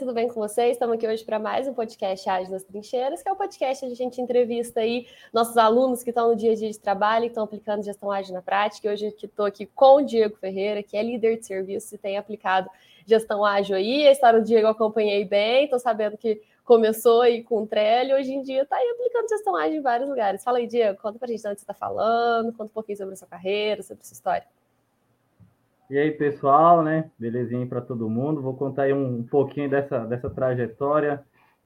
tudo bem com vocês? Estamos aqui hoje para mais um podcast Ágil nas Trincheiras, que é o um podcast onde a gente entrevista aí nossos alunos que estão no dia a dia de trabalho e estão aplicando gestão ágil na prática. E hoje estou aqui com o Diego Ferreira, que é líder de serviço e tem aplicado gestão ágil aí. A história do Diego eu acompanhei bem, estou sabendo que começou aí com o Trello, hoje em dia está aí aplicando gestão ágil em vários lugares. Fala aí, Diego, conta para a gente de onde você está falando, conta um pouquinho sobre a sua carreira, sobre a sua história. E aí, pessoal, né? Belezinha para todo mundo. Vou contar aí um, pouquinho dessa, dessa trajetória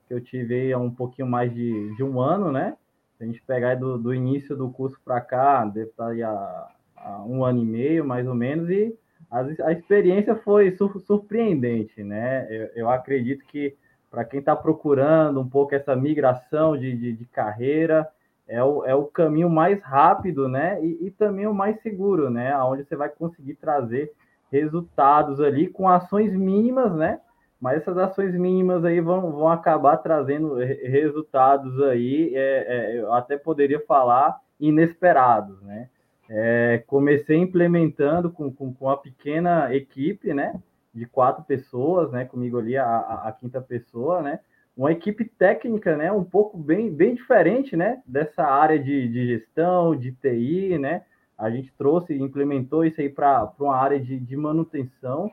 que eu tive aí há um pouquinho mais de, de um ano, né? Se a gente pegar do, do início do curso para cá, deve estar tá aí há, há, um ano e meio, mais ou menos, e a, a experiência foi sur, surpreendente, né? Eu, eu acredito que para quem está procurando um pouco essa migração de, de, de carreira, é o, é o caminho mais rápido, né? E, e, também o mais seguro, né? Onde você vai conseguir trazer resultados ali com ações mínimas, né? Mas essas ações mínimas aí vão, vão acabar trazendo resultados aí, é, é, eu até poderia falar inesperados, né? É, comecei implementando com, com, com uma pequena equipe, né? De quatro pessoas, né? Comigo ali a, a, a quinta pessoa, né? Uma equipe técnica, né, um pouco bem, bem diferente, né, dessa área de, de gestão, de TI, né, a gente trouxe, implementou isso aí para uma área de, de manutenção,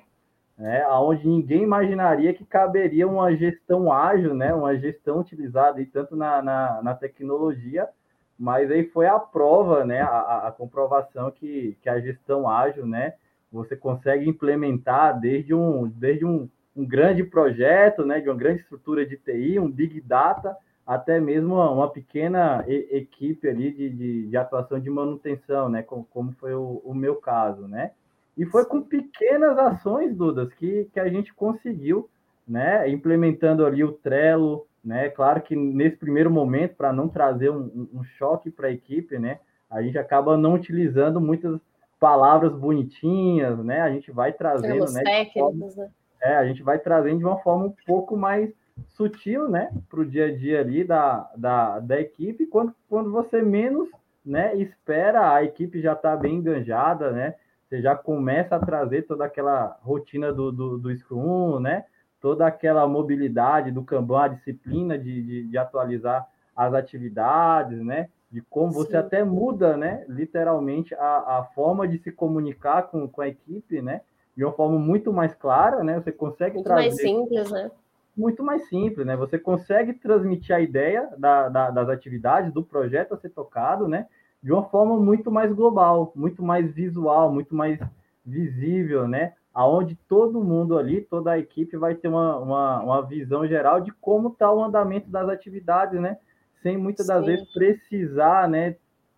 né, onde ninguém imaginaria que caberia uma gestão ágil, né, uma gestão utilizada aí tanto na, na, na tecnologia, mas aí foi a prova, né, a, a comprovação que, que a gestão ágil, né, você consegue implementar desde um, desde um um grande projeto, né, de uma grande estrutura de TI, um big data, até mesmo uma, pequena equipe ali de, de, de, atuação de manutenção, né, como, como foi o, o, meu caso, né? E foi com pequenas ações, Dudas, que, que a gente conseguiu, né, implementando ali o Trello, né? Claro que nesse primeiro momento, para não trazer um, um choque para a equipe, né, a gente acaba não utilizando muitas palavras bonitinhas, né? A gente vai trazendo, Termos né? Técnicos, né? É, a gente vai trazendo de uma forma um pouco mais sutil, né, para o dia a dia ali da, da, da equipe, quando, quando você menos, né, espera, a equipe já está bem enganjada, né, você já começa a trazer toda aquela rotina do, do, do Scrum, né, toda aquela mobilidade do Kanban, a disciplina de, de, de atualizar as atividades, né, de como você Sim. até muda, né, literalmente a, a forma de se comunicar com, com a equipe, né, de uma forma muito mais clara, né? Você consegue muito trazer... mais simples, né? Muito mais simples, né? Você consegue transmitir a ideia da, da, das atividades, do projeto a ser tocado, né? De uma forma muito mais global, muito mais visual, muito mais visível, né? Aonde todo mundo ali, toda a equipe vai ter uma, uma, uma visão geral de como está o andamento das atividades, né? Sem muitas das vezes precisar, né?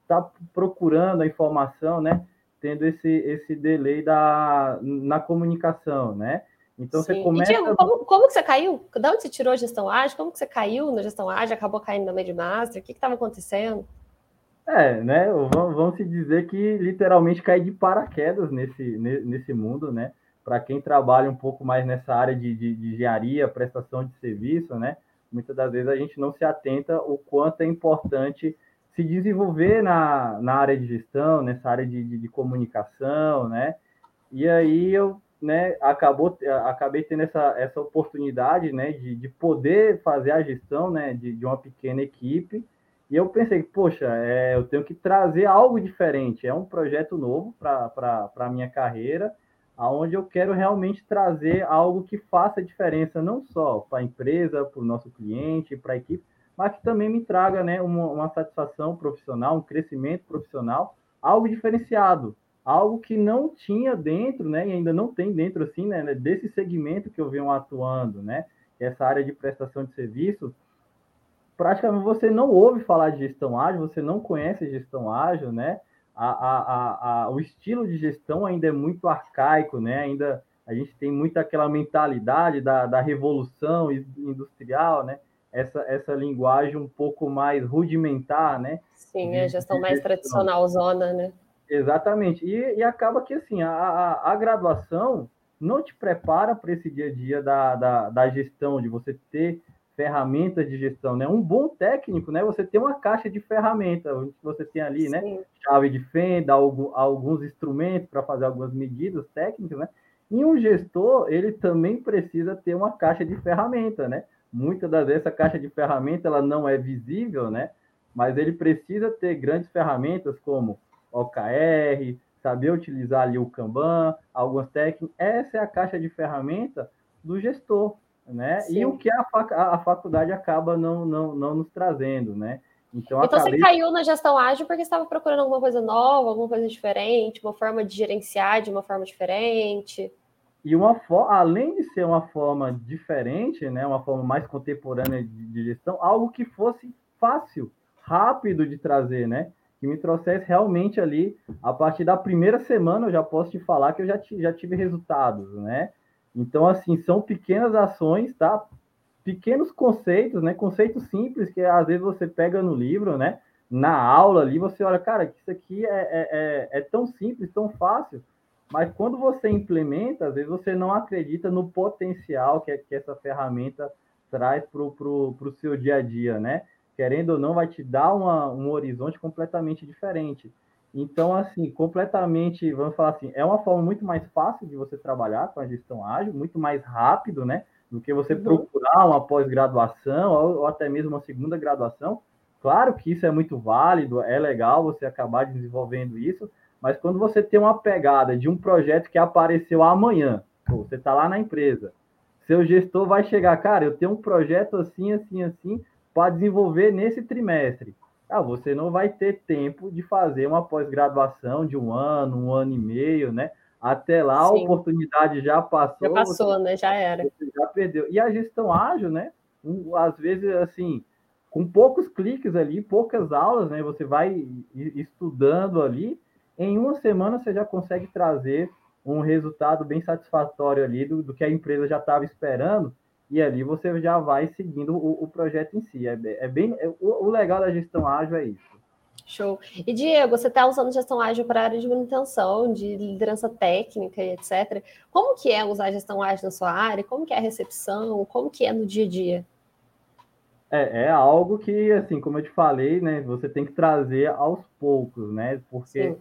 Tá procurando a informação, né? Tendo esse, esse delay da, na comunicação, né? Então Sim. você começa. E, Diego, como, como que você caiu? Da onde você tirou a gestão ágil? Como que você caiu na gestão ágil? Acabou caindo na Medmaster? O que estava acontecendo? É, né? Vamos, vamos se dizer que literalmente caí de paraquedas nesse, nesse mundo, né? Para quem trabalha um pouco mais nessa área de, de, de engenharia, prestação de serviço, né? Muitas das vezes a gente não se atenta o quanto é importante se desenvolver na, na área de gestão, nessa área de, de, de comunicação, né? E aí eu né, acabou, acabei tendo essa, essa oportunidade né, de, de poder fazer a gestão né, de, de uma pequena equipe. E eu pensei, poxa, é, eu tenho que trazer algo diferente. É um projeto novo para a minha carreira, aonde eu quero realmente trazer algo que faça diferença, não só para a empresa, para o nosso cliente, para a equipe, mas que também me traga né, uma, uma satisfação profissional, um crescimento profissional, algo diferenciado, algo que não tinha dentro, né, e ainda não tem dentro assim, né, né desse segmento que eu venho atuando, né, é essa área de prestação de serviço, praticamente você não ouve falar de gestão ágil, você não conhece gestão ágil, né, a, a, a, o estilo de gestão ainda é muito arcaico, né, ainda a gente tem muito aquela mentalidade da, da revolução industrial, né, essa, essa linguagem um pouco mais rudimentar, né? Sim, a gestão mais tradicional zona, né? Exatamente. E, e acaba que assim, a, a, a graduação não te prepara para esse dia a dia da, da, da, gestão, de você ter ferramentas de gestão, né? Um bom técnico, né? Você tem uma caixa de ferramentas, você tem ali, né? Sim. né? Chave de fenda, alguns instrumentos para fazer algumas medidas técnicas, né? E um gestor, ele também precisa ter uma caixa de ferramenta, né? Muitas das vezes essa caixa de ferramenta ela não é visível, né? Mas ele precisa ter grandes ferramentas como OKR, saber utilizar ali o Kanban, algumas técnicas. Essa é a caixa de ferramenta do gestor, né? Sim. E o que a, fac a faculdade acaba não, não, não nos trazendo, né? Então, então você caiu na gestão ágil porque estava procurando alguma coisa nova, alguma coisa diferente, uma forma de gerenciar de uma forma diferente. E uma além de ser uma forma diferente, né, uma forma mais contemporânea de, de gestão, algo que fosse fácil, rápido de trazer, né? Que me trouxesse realmente ali, a partir da primeira semana, eu já posso te falar que eu já, já tive resultados, né? Então, assim, são pequenas ações, tá? pequenos conceitos, né? Conceitos simples que às vezes você pega no livro, né? Na aula ali, você olha, cara, isso aqui é, é, é, é tão simples, tão fácil, mas quando você implementa, às vezes você não acredita no potencial que, que essa ferramenta traz para o seu dia a dia, né? Querendo ou não, vai te dar uma, um horizonte completamente diferente. Então, assim, completamente, vamos falar assim, é uma forma muito mais fácil de você trabalhar com a gestão ágil, muito mais rápido, né? do que você procurar uma pós-graduação ou, ou, até mesmo uma segunda graduação. Claro que isso é muito válido, é legal você acabar desenvolvendo isso, mas quando você tem uma pegada de um projeto que apareceu amanhã, você está lá na empresa, seu gestor vai chegar, cara, eu tenho um projeto assim, assim, assim, para desenvolver nesse trimestre. Ah, você não vai ter tempo de fazer uma pós-graduação de um ano, um ano e meio, né? Até lá Sim. a oportunidade já passou. Já passou, né? Já era. já perdeu. E a gestão ágil, né? Um, às vezes, assim, com poucos cliques ali, poucas aulas, né? Você vai estudando ali, em uma semana você já consegue trazer um resultado bem satisfatório ali do, do que a empresa já estava esperando, e ali você já vai seguindo o, o projeto em si. É, é bem, é, o, o legal da gestão ágil é isso. Show. E Diego, você está usando gestão ágil para a área de manutenção, de liderança técnica e etc. Como que é usar gestão ágil na sua área? Como que é a recepção? Como que é no dia a dia? É, é algo que, assim, como eu te falei, né, você tem que trazer aos poucos, né? Porque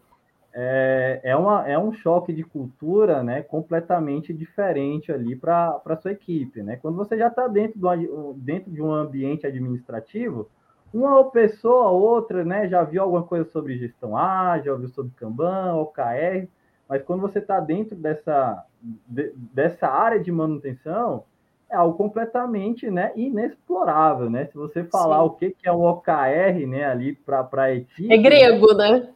é, é, uma, é um choque de cultura, né, completamente diferente ali para a sua equipe, né? Quando você já está dentro, do, dentro de um ambiente administrativo, uma pessoa ou outra, né, já viu alguma coisa sobre gestão ágil, já ouviu sobre Kanban, OKR, mas quando você está dentro dessa, de, dessa área de manutenção, é algo completamente né, inexplorável, né? Se você falar Sim. o que, que é um OKR, né, ali para a equipe... É grego, né?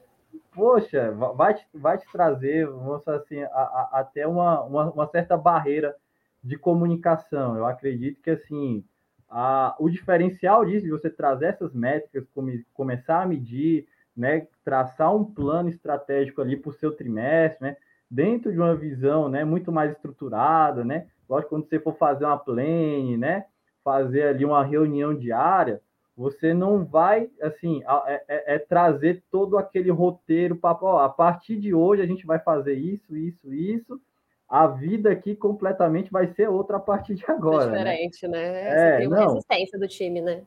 Poxa, vai te, vai te trazer, vamos assim, a, a, até uma, uma, uma certa barreira de comunicação. Eu acredito que, assim, a, o diferencial disso, de você trazer essas métricas, come, começar a medir, né, traçar um plano estratégico ali para o seu trimestre, né, dentro de uma visão né, muito mais estruturada, né? Lógico, quando você for fazer uma plane, né, fazer ali uma reunião diária, você não vai, assim, é, é, é trazer todo aquele roteiro para, a partir de hoje a gente vai fazer isso, isso, isso, a vida aqui completamente vai ser outra a partir de agora. É diferente, né? né? É, tem uma não. resistência do time, né?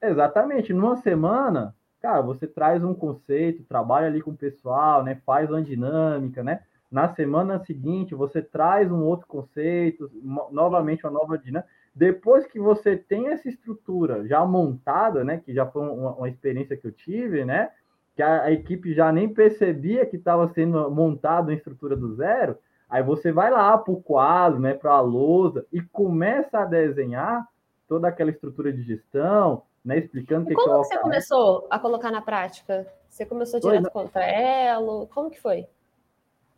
Exatamente. Numa semana, cara, você traz um conceito, trabalha ali com o pessoal, né? Faz uma dinâmica, né? Na semana seguinte, você traz um outro conceito, novamente uma nova dinâmica. Depois que você tem essa estrutura já montada, né? Que já foi uma, uma experiência que eu tive, né? Que a, a equipe já nem percebia que estava sendo montada uma estrutura do zero Aí você vai lá para o quadro, né, para a lousa e começa a desenhar toda aquela estrutura de gestão, né, explicando que, como que é o você começou a colocar na prática? Você começou direto foi, com o Trello? Como que foi?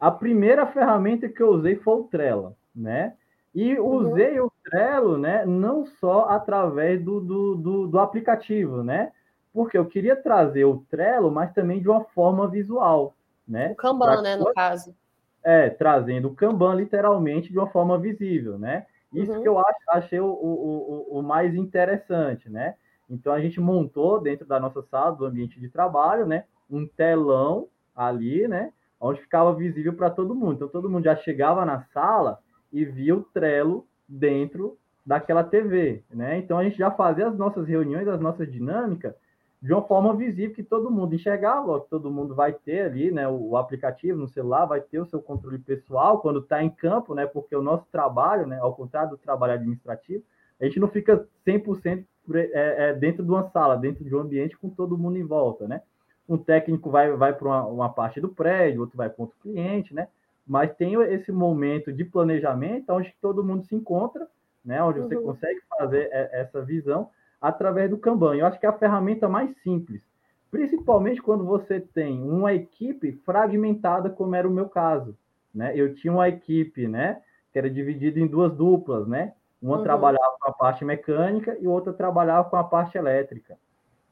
A primeira ferramenta que eu usei foi o Trello, né? E uhum. usei o Trello, né, não só através do, do, do, do aplicativo, né? Porque eu queria trazer o Trello, mas também de uma forma visual, né? O Kanban, né, no caso é, trazendo o Kanban literalmente de uma forma visível, né? Isso uhum. que eu acho, achei o, o, o, o, mais interessante, né? Então a gente montou dentro da nossa sala, do ambiente de trabalho, né? Um telão ali, né? Onde ficava visível para todo mundo. Então todo mundo já chegava na sala e via o Trello dentro daquela TV, né? Então a gente já fazia as nossas reuniões, as nossas dinâmicas de uma forma visível que todo mundo enxergava, que todo mundo vai ter ali, né, o, aplicativo no celular vai ter o seu controle pessoal quando está em campo, né, porque o nosso trabalho, né, ao contrário do trabalho administrativo, a gente não fica 100% é, é, dentro de uma sala, dentro de um ambiente com todo mundo em volta, né? Um técnico vai, vai para uma, uma, parte do prédio, outro vai para outro cliente, né? Mas tem esse momento de planejamento onde todo mundo se encontra, né? Onde você uhum. consegue fazer essa visão através do Kanban. Eu acho que é a ferramenta mais simples, principalmente quando você tem uma equipe fragmentada, como era o meu caso. Né? Eu tinha uma equipe né, que era dividida em duas duplas, né? Uma uhum. trabalhava com a parte mecânica e outra trabalhava com a parte elétrica.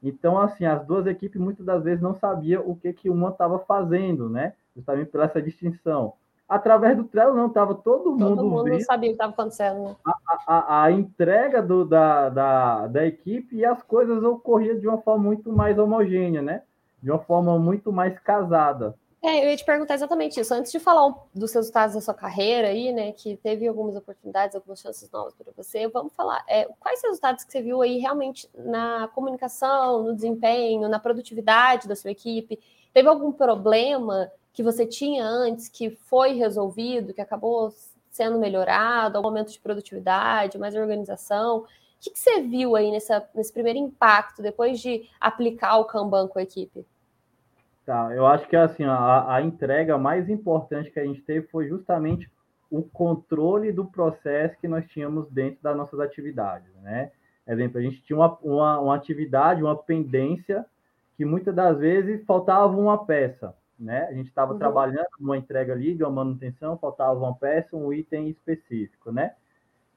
Então, assim, as duas equipes muitas das vezes não sabiam o que, que uma estava fazendo, né? Justamente por essa distinção através do Trello, não, estava todo mundo. Todo mundo vendo sabia o que estava acontecendo. Né? A, a, a, entrega do, da, da, da equipe e as coisas ocorriam de uma forma muito mais homogênea, né? De uma forma muito mais casada. É, eu ia te perguntar exatamente isso. Antes de falar dos resultados da sua carreira aí, né, que teve algumas oportunidades, algumas chances novas para você, vamos falar é, quais resultados que você viu aí realmente na comunicação, no desempenho, na produtividade da sua equipe? Teve algum problema que você tinha antes, que foi resolvido, que acabou sendo melhorado, aumento de produtividade, mais organização? O que, que você viu aí nessa, nesse primeiro impacto, depois de aplicar o Kanban com a equipe? Tá, eu acho que assim, a, a entrega mais importante que a gente teve foi justamente o controle do processo que nós tínhamos dentro das nossas atividades, né? Exemplo, a gente tinha uma, uma, uma atividade, uma pendência, que muitas das vezes faltava uma peça né? A gente estava uhum. trabalhando numa entrega ali de uma manutenção, faltava uma peça, um item específico, né?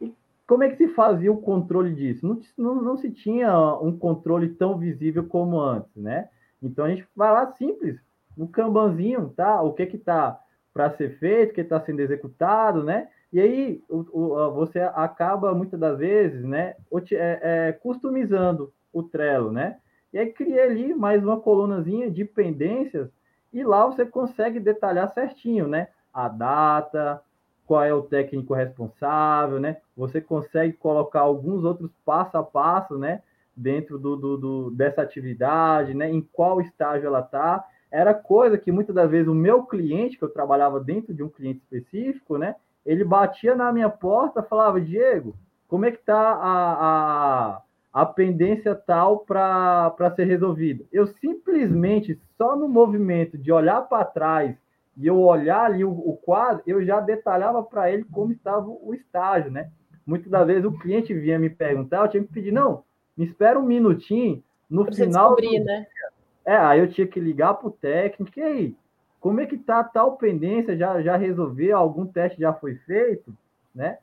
E como é que se fazia o controle disso? Não, não, não se tinha um controle tão visível como antes, né? Então a gente vai lá simples, no Kanbanzinho, tá? O que que tá para ser feito, o que está sendo executado, né? E aí o, o, você acaba muitas das vezes, né, é, é, customizando o Trello, né? E aí criei ali mais uma colunazinha de pendências e lá você consegue detalhar certinho, né? A data, qual é o técnico responsável, né? Você consegue colocar alguns outros passo a passo, né? Dentro do, do, do dessa atividade, né? Em qual estágio ela está. Era coisa que muitas das vezes o meu cliente, que eu trabalhava dentro de um cliente específico, né? Ele batia na minha porta, falava, Diego, como é que está a, a a pendência tal para ser resolvida. Eu simplesmente, só no movimento de olhar para trás e eu olhar ali o, o quadro, eu já detalhava para ele como estava o estágio, né? Muitas das vezes o cliente vinha me perguntar, eu tinha que pedir, não, me espera um minutinho, no pra final. Você do... né? É, aí eu tinha que ligar para o técnico, e aí, como é que tá tal pendência? Já, já resolveu? Algum teste já foi feito? Né?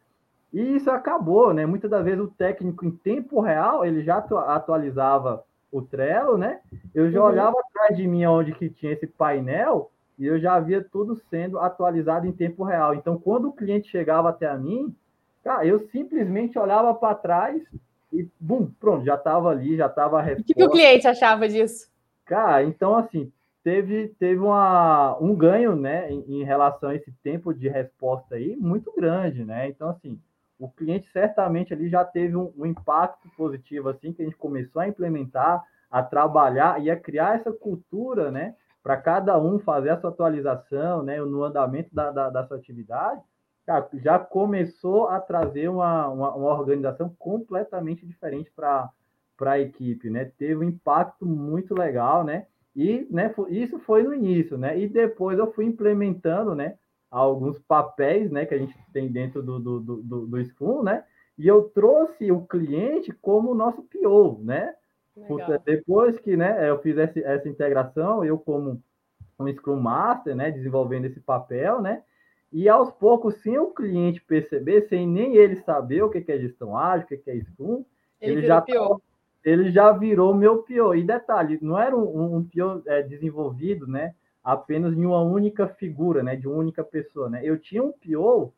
E isso acabou, né? Muitas das vezes o técnico em tempo real, ele já atualizava o Trello, né? Eu já uhum. olhava atrás de mim onde que tinha esse painel e eu já via tudo sendo atualizado em tempo real. Então, quando o cliente chegava até a mim, cara, eu simplesmente olhava para trás e, bum, pronto, já estava ali, já estava a resposta. O que, o cliente achava disso? Cara, então, assim, teve, teve uma, um ganho, né, em, em relação a esse tempo de resposta aí, muito grande, né? Então, assim, o cliente certamente ali já teve um, um, impacto positivo assim que a gente começou a implementar, a trabalhar e a criar essa cultura, né, para cada um fazer a sua atualização, né, no andamento da, da, da sua atividade, já começou a trazer uma, uma, uma organização completamente diferente para para a equipe, né? Teve um impacto muito legal, né? E né, isso foi no início, né? E depois eu fui implementando, né? Alguns papéis né, que a gente tem dentro do, do, do, do Scrum, né? E eu trouxe o cliente como nosso PO, né? Depois que né, eu fiz essa, essa integração, eu como um Scrum Master, né, desenvolvendo esse papel, né? E aos poucos, sem o cliente perceber, sem nem ele saber o que é gestão ágil, o que é Scrum, ele, ele já PO. ele já virou meu PO. E detalhe, não era um, um PO é, desenvolvido, né? Apenas em uma única figura, né, de uma única pessoa, né? Eu tinha um PO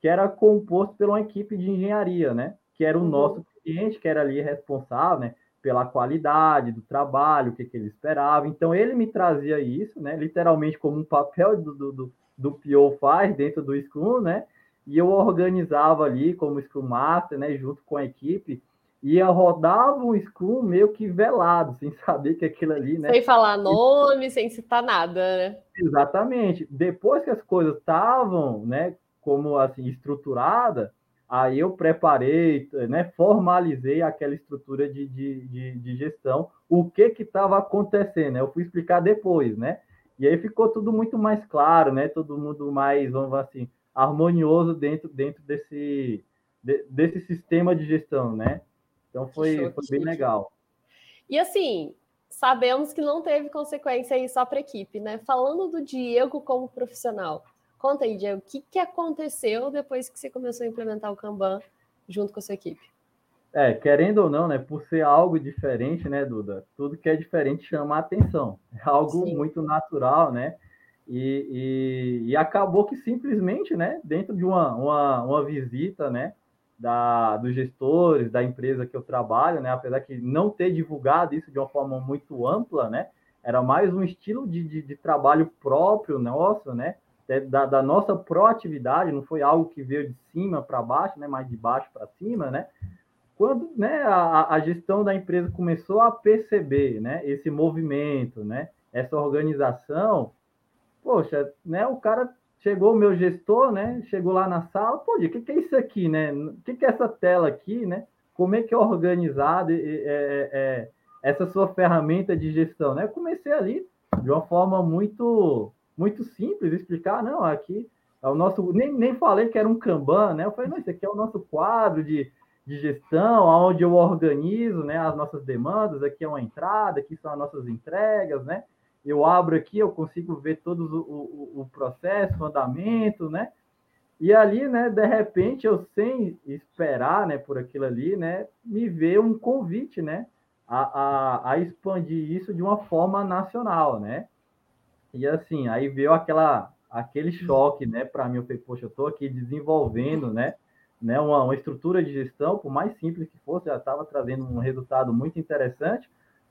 que era composto por uma equipe de engenharia, né, que era o uhum. nosso cliente, que era ali responsável, né, pela qualidade do trabalho, o que, que ele esperava. Então ele me trazia isso, né, literalmente como um papel do, do, do PO faz dentro do Scrum, né? E eu organizava ali como Scrum Master, né, junto com a equipe, e eu rodava um Scrum meio que velado, sem saber que aquilo ali, né? Sem falar nome, sem citar nada, né? Exatamente. Depois que as coisas estavam, né, como assim, estruturada, aí eu preparei, né, formalizei aquela estrutura de, de, de, de gestão, o que que estava acontecendo, né? Eu fui explicar depois, né? E aí ficou tudo muito mais claro, né? Todo mundo mais, vamos assim, harmonioso dentro, dentro desse, de, desse sistema de gestão, né? Então foi, foi bem legal. E assim, sabemos que não teve consequência aí só para a equipe, né? Falando do Diego como profissional, conta aí, Diego, o que, que aconteceu depois que você começou a implementar o Kanban junto com a sua equipe? É, querendo ou não, né? Por ser algo diferente, né, Duda? Tudo que é diferente chama a atenção. É algo Sim. muito natural, né? E, e, e, acabou que simplesmente, né, dentro de uma, uma, uma visita, né, da, dos gestores da empresa que eu trabalho, né? Apesar que não ter divulgado isso de uma forma muito ampla, né? Era mais um estilo de, de, de trabalho próprio nosso, né? Da, da, nossa proatividade, não foi algo que veio de cima para baixo, né? Mais de baixo para cima, né? Quando né, a, a gestão da empresa começou a perceber, né? Esse movimento, né? Essa organização, poxa, né? O cara chegou o meu gestor, né? Chegou lá na sala, pô, o que, que é isso aqui, né? O que, que é essa tela aqui, né? Como é que é organizado é, é, é, essa sua ferramenta de gestão, né? Eu comecei ali de uma forma muito muito simples explicar, não, aqui é o nosso, nem, nem falei que era um Kanban, né? Eu falei, não, isso aqui é o nosso quadro de, de gestão, onde eu organizo, né, as nossas demandas, aqui é uma entrada, aqui são as nossas entregas, né? Eu abro aqui, eu consigo ver todo o, o, o, processo, o andamento, né? E ali, né, de repente, eu sem esperar, né, por aquilo ali, né, me vê um convite, né, a, a, a expandir isso de uma forma nacional, né? E assim, aí veio aquela, aquele choque, né, para mim, eu falei, poxa, eu estou aqui desenvolvendo, né, né, uma, uma estrutura de gestão, por mais simples que fosse, já estava trazendo um resultado muito interessante,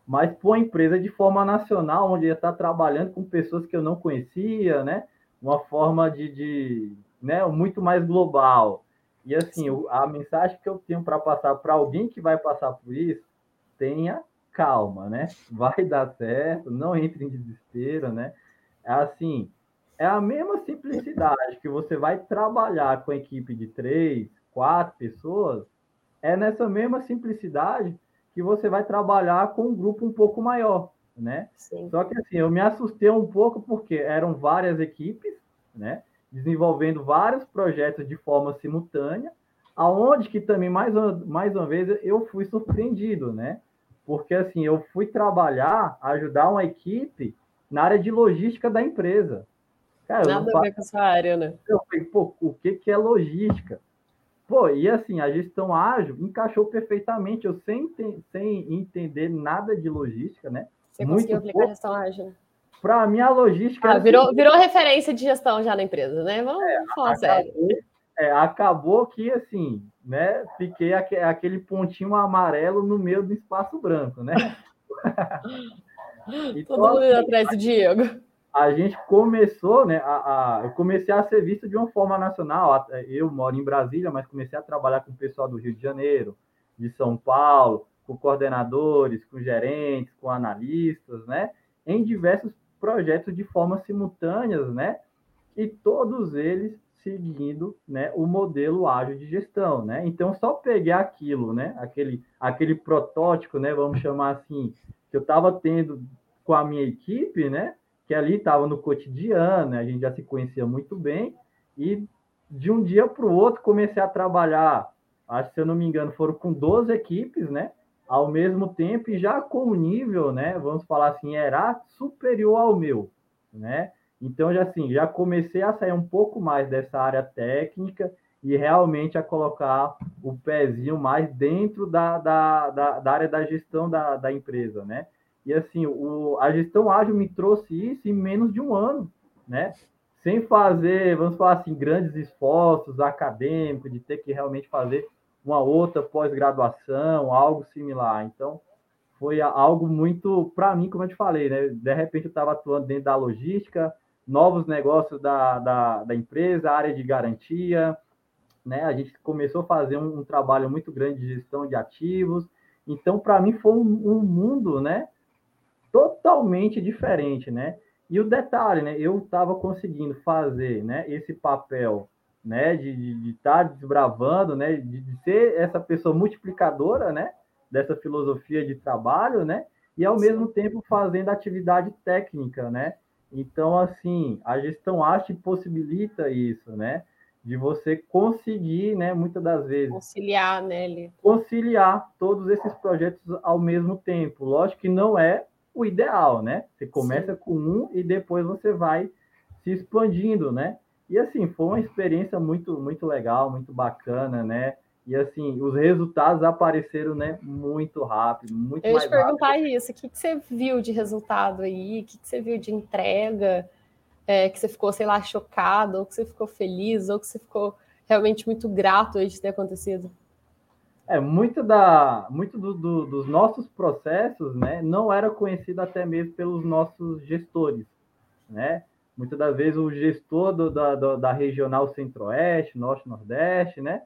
mas para uma empresa de forma nacional, onde ia estar trabalhando com pessoas que eu não conhecia, né? Uma forma de, de né, muito mais global. E assim, a mensagem que eu tenho para passar para alguém que vai passar por isso, tenha calma, né? Vai dar certo, não entre em desespero, né? É assim, é a mesma simplicidade que você vai trabalhar com a equipe de três, quatro pessoas, é nessa mesma simplicidade que você vai trabalhar com um grupo um pouco maior, né? Sim. Só que assim, eu me assustei um pouco porque eram várias equipes, né? Desenvolvendo vários projetos de forma simultânea, aonde que também, mais uma, mais uma vez, eu fui surpreendido, né? Porque assim, eu fui trabalhar, ajudar uma equipe na área de logística da empresa. Cara, Nada a ver com essa área, né? Eu falei, pô, o que, que é logística? Pô, e assim, a gestão ágil encaixou perfeitamente, eu sem, sem entender nada de logística, né? Você Muito conseguiu aplicar pouco. a gestão ágil? Para mim, a logística. Ah, virou, assim, virou referência de gestão já na empresa, né? Vamos é, falar acabou, sério. É, acabou que, assim, né? Fiquei aquele pontinho amarelo no meio do espaço branco, né? então, Todo mundo assim, atrás do Diego a gente começou, né? A, a, eu comecei a ser visto de uma forma nacional. Eu moro em Brasília, mas comecei a trabalhar com o pessoal do Rio de Janeiro, de São Paulo, com coordenadores, com gerentes, com analistas, né? Em diversos projetos de forma simultâneas, né? E todos eles seguindo, né, o modelo ágil de gestão, né? Então só peguei aquilo, né? Aquele aquele protótipo, né, vamos chamar assim, que eu estava tendo com a minha equipe, né? Que ali estava no cotidiano, né? a gente já se conhecia muito bem, e de um dia para o outro comecei a trabalhar, acho que se eu não me engano, foram com 12 equipes, né? Ao mesmo tempo, e já com um nível, né? Vamos falar assim, era superior ao meu, né? Então, já assim, já comecei a sair um pouco mais dessa área técnica e realmente a colocar o pezinho mais dentro da, da, da, da área da gestão da, da empresa, né? E assim, o, a gestão ágil me trouxe isso em menos de um ano, né? Sem fazer, vamos falar assim, grandes esforços acadêmicos, de ter que realmente fazer uma outra pós-graduação, algo similar. Então, foi algo muito, para mim, como eu te falei, né? De repente eu estava atuando dentro da logística, novos negócios da, da, da empresa, área de garantia, né? A gente começou a fazer um, um trabalho muito grande de gestão de ativos. Então, para mim, foi um, um, mundo, né? Totalmente diferente, né? E o detalhe, né? Eu estava conseguindo fazer, né? Esse papel, né? De estar de, de desbravando, né? De, de, ser essa pessoa multiplicadora, né? Dessa filosofia de trabalho, né? E ao Sim. mesmo tempo fazendo atividade técnica, né? Então, assim, a gestão arte possibilita isso, né? de você conseguir, né, muitas das vezes conciliar, né, Lito? conciliar todos esses projetos ao mesmo tempo. Lógico que não é o ideal, né? Você começa Sim. com um e depois você vai se expandindo, né? E assim, foi uma experiência muito muito legal, muito bacana, né? E assim, os resultados apareceram, né, muito rápido, muito Eu ia te perguntar rápido. isso, o que, que você viu de resultado aí? O que, que você viu de entrega? é, que você ficou, sei lá, chocado, ou que você ficou feliz, ou que você ficou realmente muito grato de ter acontecido? É, muito, da, muito do, do, dos nossos processos né, não era conhecido até mesmo pelos nossos gestores. Né? Muitas das vezes o gestor do, da, do, da regional centro-oeste, norte-nordeste, né?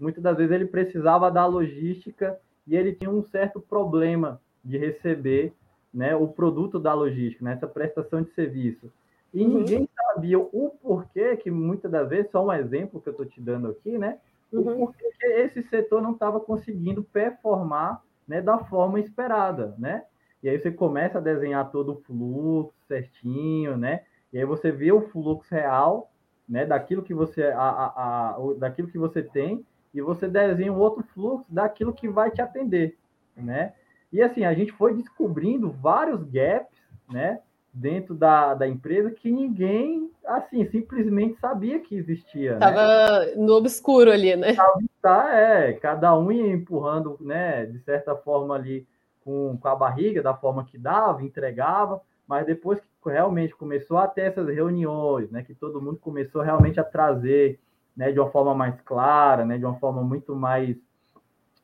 muitas das vezes ele precisava da logística e ele tinha um certo problema de receber né, o produto da logística, né, essa prestação de serviço. E uhum. ninguém sabia o porquê, que muitas das vezes, só um exemplo que eu estou te dando aqui, né? Uhum. O porquê que esse setor não estava conseguindo performar né, da forma esperada, né? E aí você começa a desenhar todo o fluxo certinho, né? E aí você vê o fluxo real, né? Daquilo que você, a, a, a, daquilo que você tem e você desenha um outro fluxo daquilo que vai te atender, né? E assim, a gente foi descobrindo vários gaps, né? Dentro da, da empresa que ninguém, assim, simplesmente sabia que existia. Né? Tava né? no obscuro ali, né? Tá, é, cada um ia empurrando, né, de certa forma ali com, com a barriga, da forma que dava, entregava, mas depois que realmente começou a ter essas reuniões, né, que todo mundo começou realmente a trazer, né, de uma forma mais clara, né, de uma forma muito mais,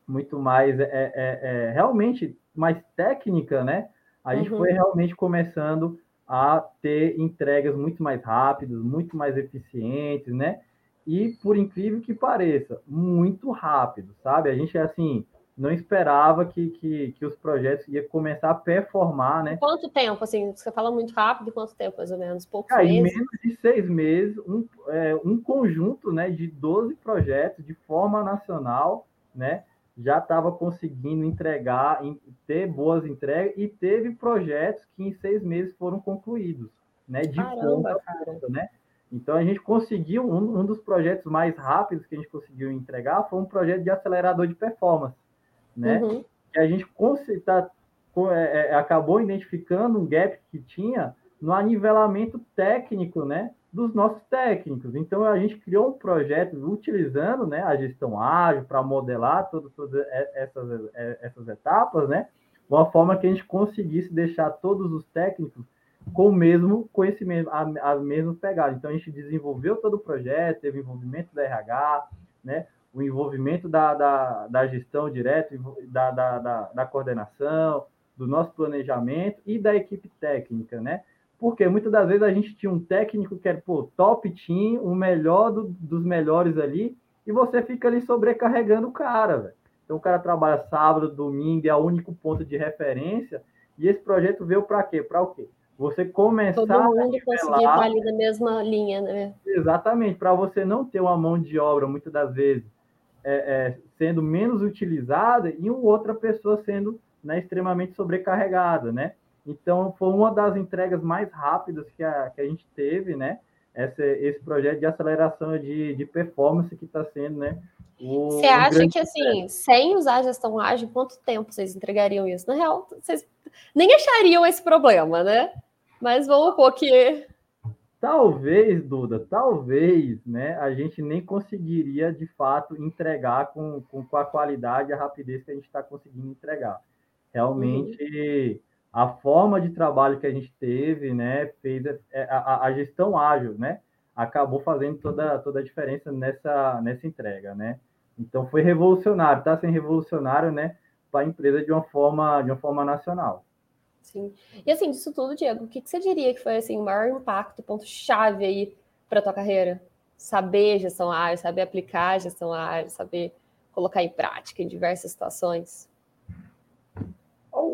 muito mais, é, é, é realmente mais técnica, né, a gente uhum. foi realmente começando a ter entregas muito mais rápidas, muito mais eficientes, né? E por incrível que pareça, muito rápido, sabe? A gente assim não esperava que, que, que os projetos iam começar a performar, né? Quanto tempo, assim, você fala muito rápido, quanto tempo, mais ou menos? Poucos ah, meses? Em menos de seis meses, um, é, um conjunto né, de 12 projetos de forma nacional, né? Já estava conseguindo entregar, ter boas entregas e teve projetos que em seis meses foram concluídos, né? De Caramba, ponta, né? Então a gente conseguiu um, um, dos projetos mais rápidos que a gente conseguiu entregar foi um projeto de acelerador de performance, né? Uhum. Que a gente tá, é, é, acabou identificando um gap que tinha no anivelamento técnico, né? Dos nossos técnicos. Então, a gente criou um projeto utilizando né, a gestão ágil para modelar todas, todas essas, essas etapas, né, uma forma que a gente conseguisse deixar todos os técnicos com o mesmo conhecimento, a, a mesma pegada. Então, a gente desenvolveu todo o projeto, teve envolvimento da RH, né, o envolvimento da, da, da gestão direta, da, da, da, da coordenação, do nosso planejamento e da equipe técnica, né? Porque muitas das vezes a gente tinha um técnico que era pô, top team, o melhor do, dos melhores ali, e você fica ali sobrecarregando o cara, velho. Então o cara trabalha sábado, domingo, é o único ponto de referência, e esse projeto veio para quê? Para o quê? Você começar Todo mundo a conseguir estar ali na mesma linha, né? Exatamente, para você não ter uma mão de obra, muitas das vezes, é, é, sendo menos utilizada e uma outra pessoa sendo né, extremamente sobrecarregada, né? Então, foi uma das entregas mais rápidas que a, que a gente teve, né? Esse, esse projeto de aceleração de, de performance que está sendo, né? O, Você acha que, assim, sem usar a gestão ágil, quanto tempo vocês entregariam isso? Na real, vocês nem achariam esse problema, né? Mas vamos pôr que... Talvez, Duda, talvez, né, a gente nem conseguiria, de fato, entregar com, com, com a qualidade e a rapidez que a gente está conseguindo entregar. Realmente... Uhum a forma de trabalho que a gente teve, né, fez é, a, a, gestão ágil, né, acabou fazendo toda, toda a diferença nessa, nessa entrega, né. Então foi revolucionário, está sendo revolucionário, né, para a empresa de uma forma de uma forma nacional. Sim. E assim, disso tudo, Diego, o que, que você diria que foi assim o maior impacto, ponto chave aí para tua carreira? saber gestão ágil, saber aplicar gestão ágil, saber colocar em prática em diversas situações?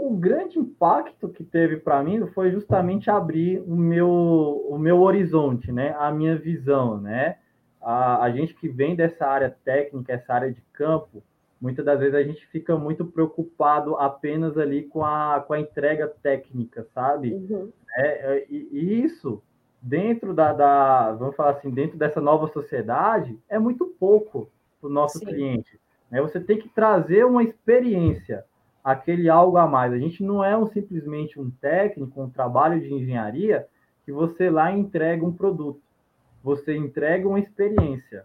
O grande impacto que teve para mim foi justamente abrir o meu, o meu horizonte, né? A minha visão, né? A, a gente que vem dessa área técnica, essa área de campo, muitas das vezes a gente fica muito preocupado apenas ali com a, com a entrega técnica, sabe? Uhum. É, é e, e, isso, dentro da, da, vamos falar assim, dentro dessa nova sociedade, é muito pouco para o nosso Sim. cliente. Né? Você tem que trazer uma experiência, aquele algo a mais. A gente não é um, simplesmente um técnico, um trabalho de engenharia que você lá entrega um produto. Você entrega uma experiência,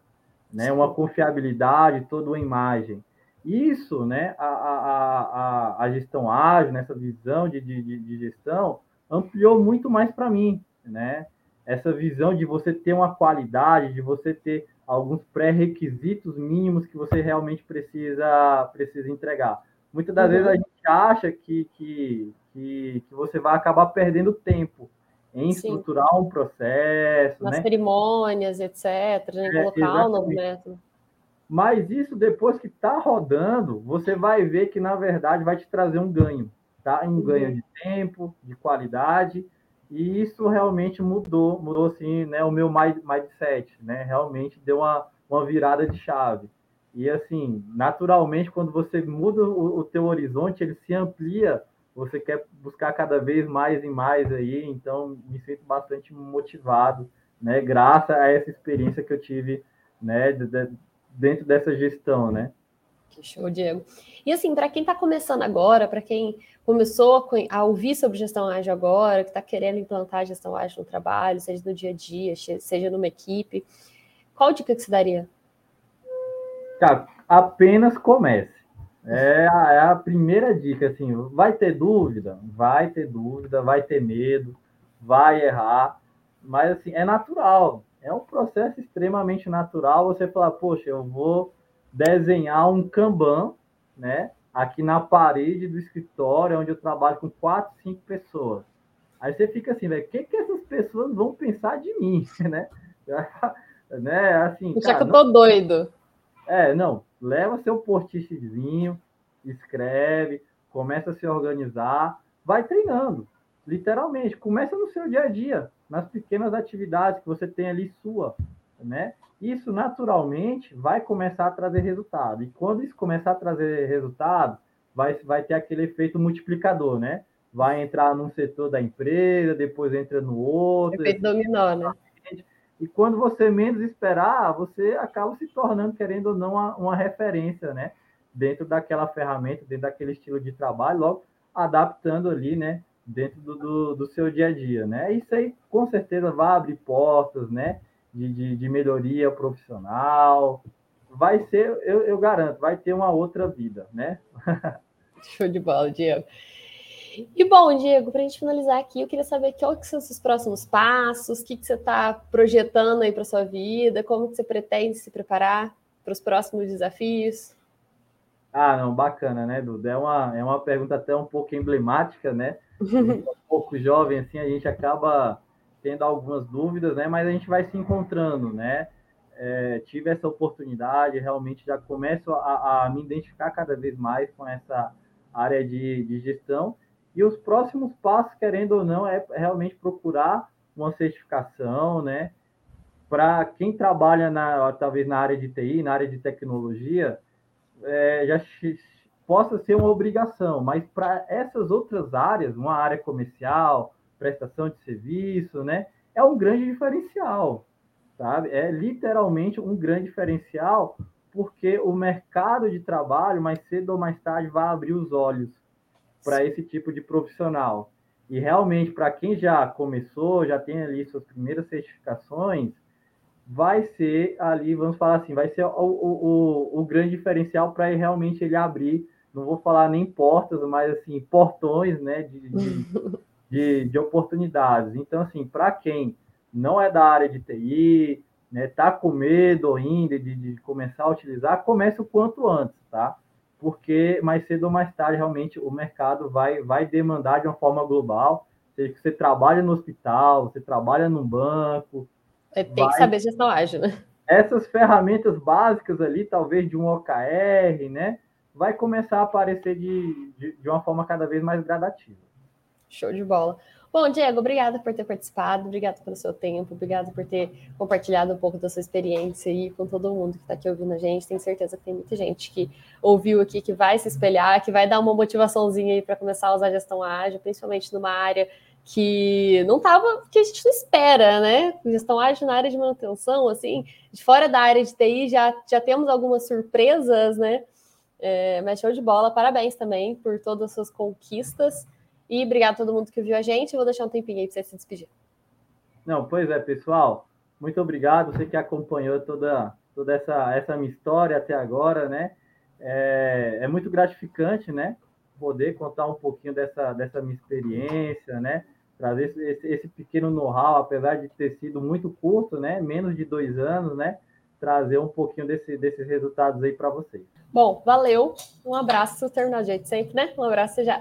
né? uma confiabilidade, toda uma imagem. Isso, né, a, a, a, a gestão ágil, nessa visão de, de, de gestão, ampliou muito mais para mim, né? Essa visão de você ter uma qualidade, de você ter alguns pré-requisitos mínimos que você realmente precisa, precisa entregar. Muitas das uhum. vezes a gente acha que, que, que, que, você vai acabar perdendo tempo em Sim. estruturar um processo. Nas né? cerimônias, etc., em é, colocar o novo método. Mas isso, depois que está rodando, você vai ver que, na verdade, vai te trazer um ganho, tá? Um uhum. ganho de tempo, de qualidade, e isso realmente mudou, mudou, assim, né, o meu mindset, né? Realmente deu uma, uma virada de chave. E, assim, naturalmente, quando você muda o, o teu horizonte, ele se amplia, você quer buscar cada vez mais e mais aí, então me sinto bastante motivado, né? Graças a essa experiência que eu tive, né, de, de, dentro dessa gestão, né? Que show, Diego. E assim, para quem está começando agora, para quem começou a ouvir sobre gestão ágil agora, que está querendo implantar gestão ágil no trabalho, seja no dia a dia, seja numa equipe, qual dica que você daria? Cara, apenas comece. É a, é a primeira dica, assim, vai ter dúvida? Vai ter dúvida, vai ter medo, vai errar, mas assim, é natural é um processo extremamente natural você falar, poxa, eu vou desenhar um Kanban, né? Aqui na parede do escritório, onde eu trabalho com quatro, cinco pessoas. Aí você fica assim, velho, o que, que essas pessoas vão pensar de mim, né? né? Assim, Já que eu tô não... doido. É, não, leva seu post-itzinho, escreve, começa a se organizar, vai treinando, literalmente, começa no seu dia a dia nas pequenas atividades que você tem ali sua, né? Isso naturalmente vai começar a trazer resultado. E quando isso começar a trazer resultado, vai, vai ter aquele efeito multiplicador, né? Vai entrar num setor da empresa, depois entra no outro. Efeito dominó, né? E quando você menos esperar, você acaba se tornando, querendo ou não, uma, uma referência, né? Dentro daquela ferramenta, dentro daquele estilo de trabalho, logo adaptando ali, né? dentro do, do, do, seu dia a dia, né? Isso aí com certeza vai abrir portas, né? De, de, de melhoria profissional. Vai ser, eu, eu, garanto, vai ter uma outra vida, né? Show de bola, Diego. E bom, Diego, para a gente finalizar aqui, eu queria saber quais são os seus próximos passos, o que, que você está projetando aí para sua vida, como que você pretende se preparar para os próximos desafios. Ah, não, bacana, né, Duda? É uma, é uma pergunta até um pouco emblemática, né? um pouco jovem, assim, a gente acaba tendo algumas dúvidas, né? Mas a gente vai se encontrando, né? É, tive essa oportunidade, realmente já começo a, a, me identificar cada vez mais com essa área de, de gestão. E os próximos passos, querendo ou não, é realmente procurar uma certificação, né? Para quem trabalha na, talvez na área de TI, na área de tecnologia, é, já possa ser uma obrigação, mas para essas outras áreas, uma área comercial, prestação de serviço, né, é um grande diferencial, sabe? É literalmente um grande diferencial, porque o mercado de trabalho, mais cedo ou mais tarde, vai abrir os olhos para esse tipo de profissional. E realmente, para quem já começou, já tem ali suas primeiras certificações, vai ser ali, vamos falar assim, vai ser o, o, o, o grande diferencial para realmente ele abrir não vou falar nem portas, mas assim, portões né, de, de, de, de oportunidades. Então, assim, para quem não é da área de TI, né, tá com medo ainda de, de começar a utilizar, comece o quanto antes, tá? Porque mais cedo ou mais tarde, realmente, o mercado vai, vai demandar de uma forma global. Seja que você trabalha no hospital, você trabalha num banco. É, tem vai... que saber gestão ágil, né? essas ferramentas básicas ali, talvez de um OKR, né? Vai começar a aparecer de, de, de uma forma cada vez mais gradativa. Show de bola. Bom, Diego, obrigada por ter participado, obrigado pelo seu tempo, obrigado por ter compartilhado um pouco da sua experiência aí com todo mundo que está aqui ouvindo a gente. Tenho certeza que tem muita gente que ouviu aqui, que vai se espelhar, que vai dar uma motivaçãozinha aí para começar a usar a gestão ágil, principalmente numa área que não estava, que a gente não espera, né? Gestão ágil na área de manutenção, assim, de fora da área de TI já, já temos algumas surpresas, né? É, mas show de bola, parabéns também por todas as suas conquistas. E obrigado a todo mundo que viu a gente. Eu vou deixar um tempinho aí para você se despedir. Não, pois é, pessoal. Muito obrigado. Você que acompanhou toda, toda essa, essa minha história até agora, né? É, é muito gratificante, né? Poder contar um pouquinho dessa, dessa minha experiência, né? Trazer esse, esse, pequeno know-how, apesar de ter sido muito curto, né? Menos de dois anos, né? Trazer um pouquinho desse, desses resultados aí para vocês. Bom, valeu. Um abraço. Terminar de jeito sempre, né? Um abraço, já.